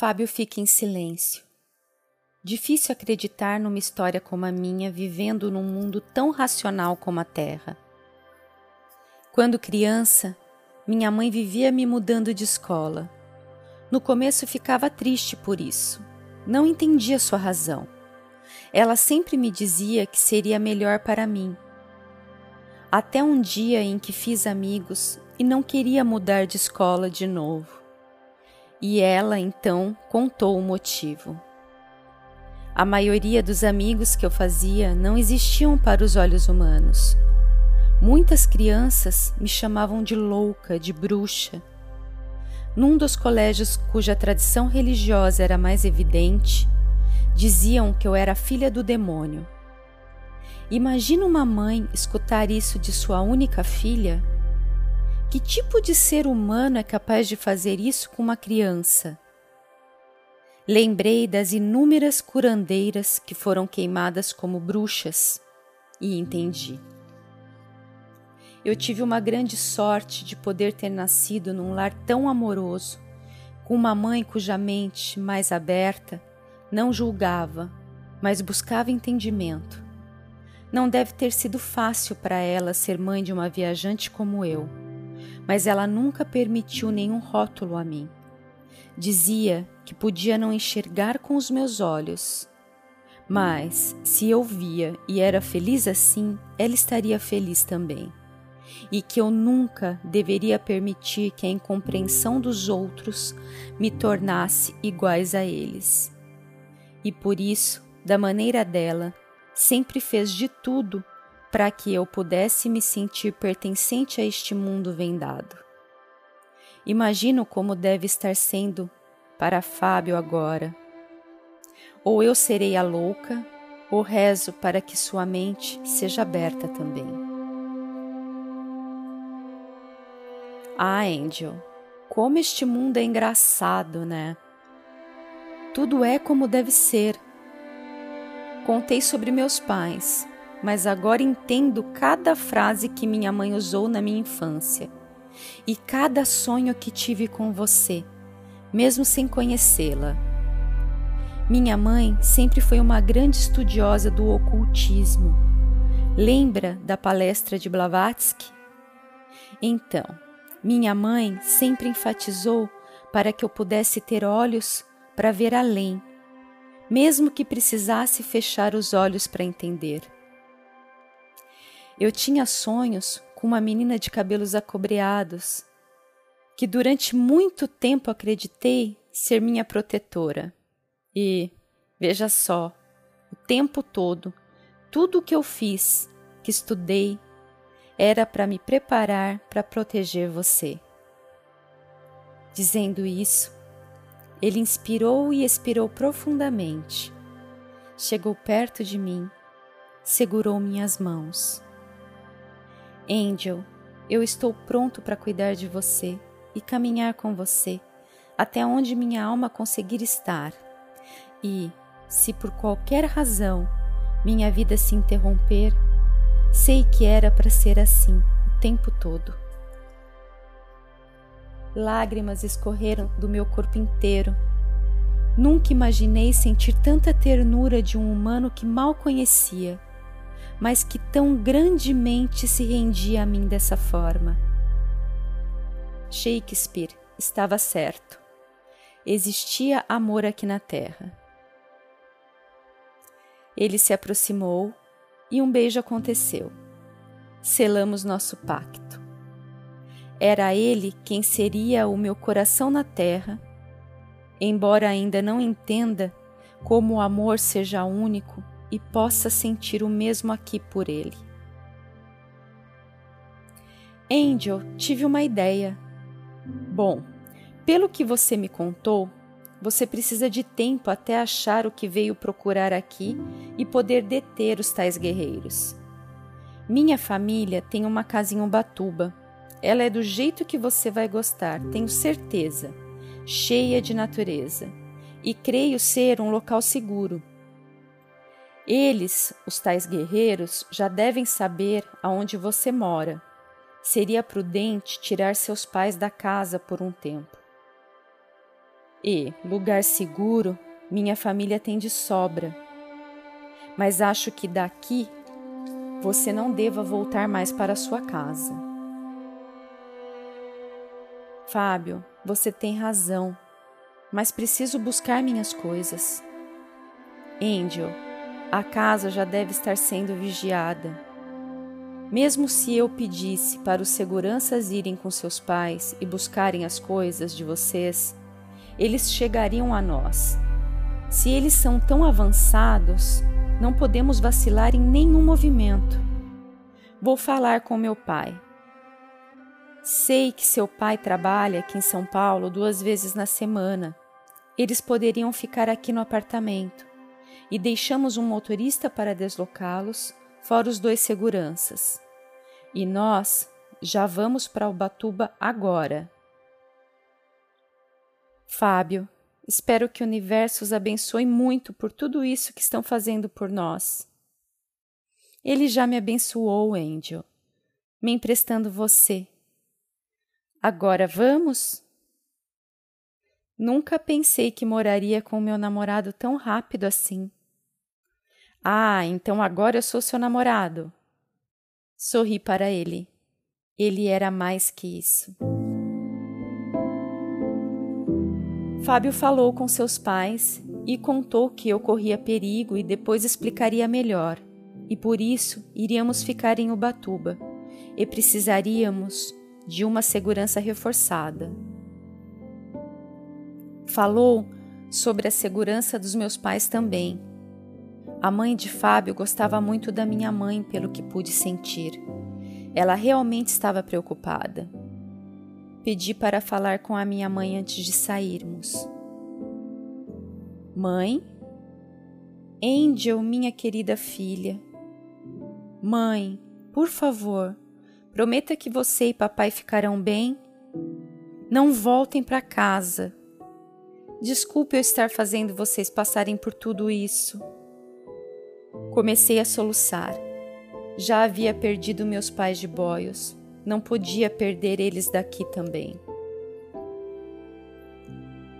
Fábio fica em silêncio. Difícil acreditar numa história como a minha vivendo num mundo tão racional como a Terra. Quando criança, minha mãe vivia me mudando de escola. No começo ficava triste por isso. Não entendia sua razão. Ela sempre me dizia que seria melhor para mim. Até um dia em que fiz amigos e não queria mudar de escola de novo. E ela então contou o motivo. A maioria dos amigos que eu fazia não existiam para os olhos humanos. Muitas crianças me chamavam de louca, de bruxa. Num dos colégios cuja tradição religiosa era mais evidente, diziam que eu era filha do demônio. Imagina uma mãe escutar isso de sua única filha que tipo de ser humano é capaz de fazer isso com uma criança? Lembrei das inúmeras curandeiras que foram queimadas como bruxas e entendi. Eu tive uma grande sorte de poder ter nascido num lar tão amoroso, com uma mãe cuja mente, mais aberta, não julgava, mas buscava entendimento. Não deve ter sido fácil para ela ser mãe de uma viajante como eu mas ela nunca permitiu nenhum rótulo a mim. Dizia que podia não enxergar com os meus olhos, mas se eu via e era feliz assim, ela estaria feliz também. E que eu nunca deveria permitir que a incompreensão dos outros me tornasse iguais a eles. E por isso, da maneira dela, sempre fez de tudo para que eu pudesse me sentir pertencente a este mundo vendado. Imagino como deve estar sendo para Fábio agora. Ou eu serei a louca, ou rezo para que sua mente seja aberta também. Ah, Angel, como este mundo é engraçado, né? Tudo é como deve ser. Contei sobre meus pais, mas agora entendo cada frase que minha mãe usou na minha infância e cada sonho que tive com você, mesmo sem conhecê-la. Minha mãe sempre foi uma grande estudiosa do ocultismo. Lembra da palestra de Blavatsky? Então, minha mãe sempre enfatizou para que eu pudesse ter olhos para ver além, mesmo que precisasse fechar os olhos para entender. Eu tinha sonhos com uma menina de cabelos acobreados, que durante muito tempo acreditei ser minha protetora. E, veja só, o tempo todo, tudo o que eu fiz, que estudei, era para me preparar para proteger você. Dizendo isso, ele inspirou e expirou profundamente. Chegou perto de mim, segurou minhas mãos Angel, eu estou pronto para cuidar de você e caminhar com você até onde minha alma conseguir estar. E, se por qualquer razão minha vida se interromper, sei que era para ser assim o tempo todo. Lágrimas escorreram do meu corpo inteiro. Nunca imaginei sentir tanta ternura de um humano que mal conhecia mas que tão grandemente se rendia a mim dessa forma. Shakespeare estava certo. Existia amor aqui na terra. Ele se aproximou e um beijo aconteceu. Selamos nosso pacto. Era ele quem seria o meu coração na terra, embora ainda não entenda como o amor seja único e possa sentir o mesmo aqui por ele. Angel, tive uma ideia. Bom, pelo que você me contou, você precisa de tempo até achar o que veio procurar aqui e poder deter os tais guerreiros. Minha família tem uma casa em Ubatuba. Ela é do jeito que você vai gostar, tenho certeza, cheia de natureza. E creio ser um local seguro, eles, os tais guerreiros, já devem saber aonde você mora. Seria prudente tirar seus pais da casa por um tempo. E lugar seguro minha família tem de sobra. Mas acho que daqui você não deva voltar mais para sua casa. Fábio, você tem razão, mas preciso buscar minhas coisas. Angel, a casa já deve estar sendo vigiada. Mesmo se eu pedisse para os seguranças irem com seus pais e buscarem as coisas de vocês, eles chegariam a nós. Se eles são tão avançados, não podemos vacilar em nenhum movimento. Vou falar com meu pai. Sei que seu pai trabalha aqui em São Paulo duas vezes na semana. Eles poderiam ficar aqui no apartamento e deixamos um motorista para deslocá-los, fora os dois seguranças. E nós já vamos para Ubatuba agora. Fábio, espero que o universo os abençoe muito por tudo isso que estão fazendo por nós. Ele já me abençoou, Angel, me emprestando você. Agora vamos? Nunca pensei que moraria com meu namorado tão rápido assim. Ah, então agora eu sou seu namorado. Sorri para ele. Ele era mais que isso. Fábio falou com seus pais e contou que eu corria perigo e depois explicaria melhor, e por isso iríamos ficar em Ubatuba e precisaríamos de uma segurança reforçada. Falou sobre a segurança dos meus pais também a mãe de Fábio gostava muito da minha mãe, pelo que pude sentir. Ela realmente estava preocupada. Pedi para falar com a minha mãe antes de sairmos. Mãe? Angel, minha querida filha. Mãe, por favor, prometa que você e papai ficarão bem. Não voltem para casa. Desculpe eu estar fazendo vocês passarem por tudo isso. Comecei a soluçar. Já havia perdido meus pais de boios, não podia perder eles daqui também.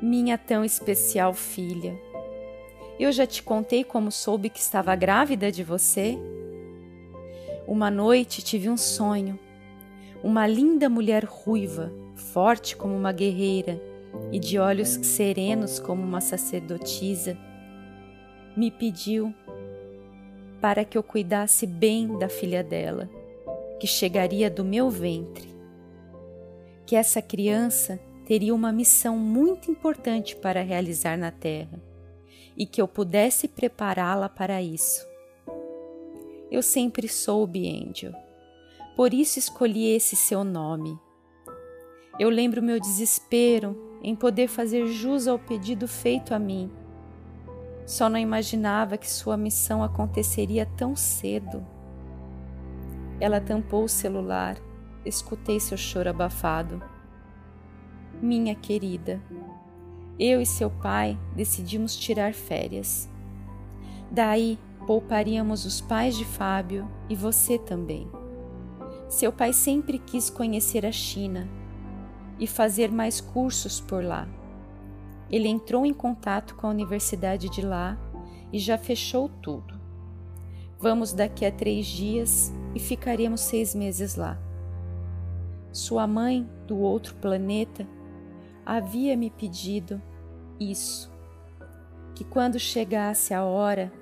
Minha tão especial filha, eu já te contei como soube que estava grávida de você? Uma noite tive um sonho. Uma linda mulher ruiva, forte como uma guerreira e de olhos serenos como uma sacerdotisa, me pediu para que eu cuidasse bem da filha dela, que chegaria do meu ventre. Que essa criança teria uma missão muito importante para realizar na Terra e que eu pudesse prepará-la para isso. Eu sempre soube, Angel, por isso escolhi esse seu nome. Eu lembro meu desespero em poder fazer jus ao pedido feito a mim só não imaginava que sua missão aconteceria tão cedo. Ela tampou o celular, escutei seu choro abafado. Minha querida, eu e seu pai decidimos tirar férias. Daí pouparíamos os pais de Fábio e você também. Seu pai sempre quis conhecer a China e fazer mais cursos por lá. Ele entrou em contato com a universidade de lá e já fechou tudo. Vamos daqui a três dias e ficaremos seis meses lá. Sua mãe, do outro planeta, havia me pedido isso: que quando chegasse a hora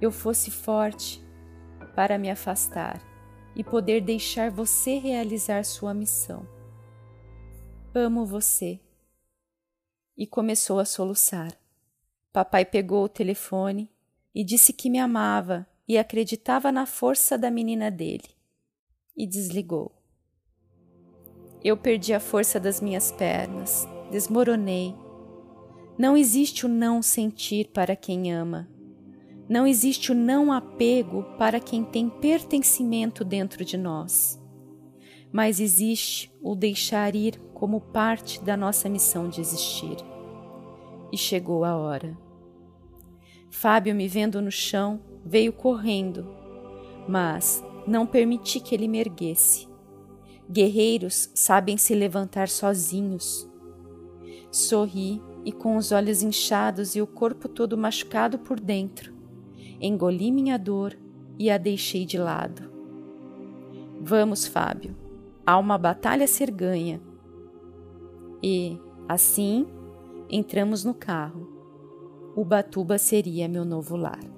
eu fosse forte para me afastar e poder deixar você realizar sua missão. Amo você e começou a soluçar. Papai pegou o telefone e disse que me amava e acreditava na força da menina dele. E desligou. Eu perdi a força das minhas pernas, desmoronei. Não existe o não sentir para quem ama. Não existe o não apego para quem tem pertencimento dentro de nós. Mas existe o deixar ir como parte da nossa missão de existir. E chegou a hora. Fábio, me vendo no chão, veio correndo, mas não permiti que ele me erguesse. Guerreiros sabem se levantar sozinhos. Sorri e, com os olhos inchados e o corpo todo machucado por dentro, engoli minha dor e a deixei de lado. Vamos, Fábio, há uma batalha a ser ganha e, assim, entramos no carro. Ubatuba seria meu novo lar.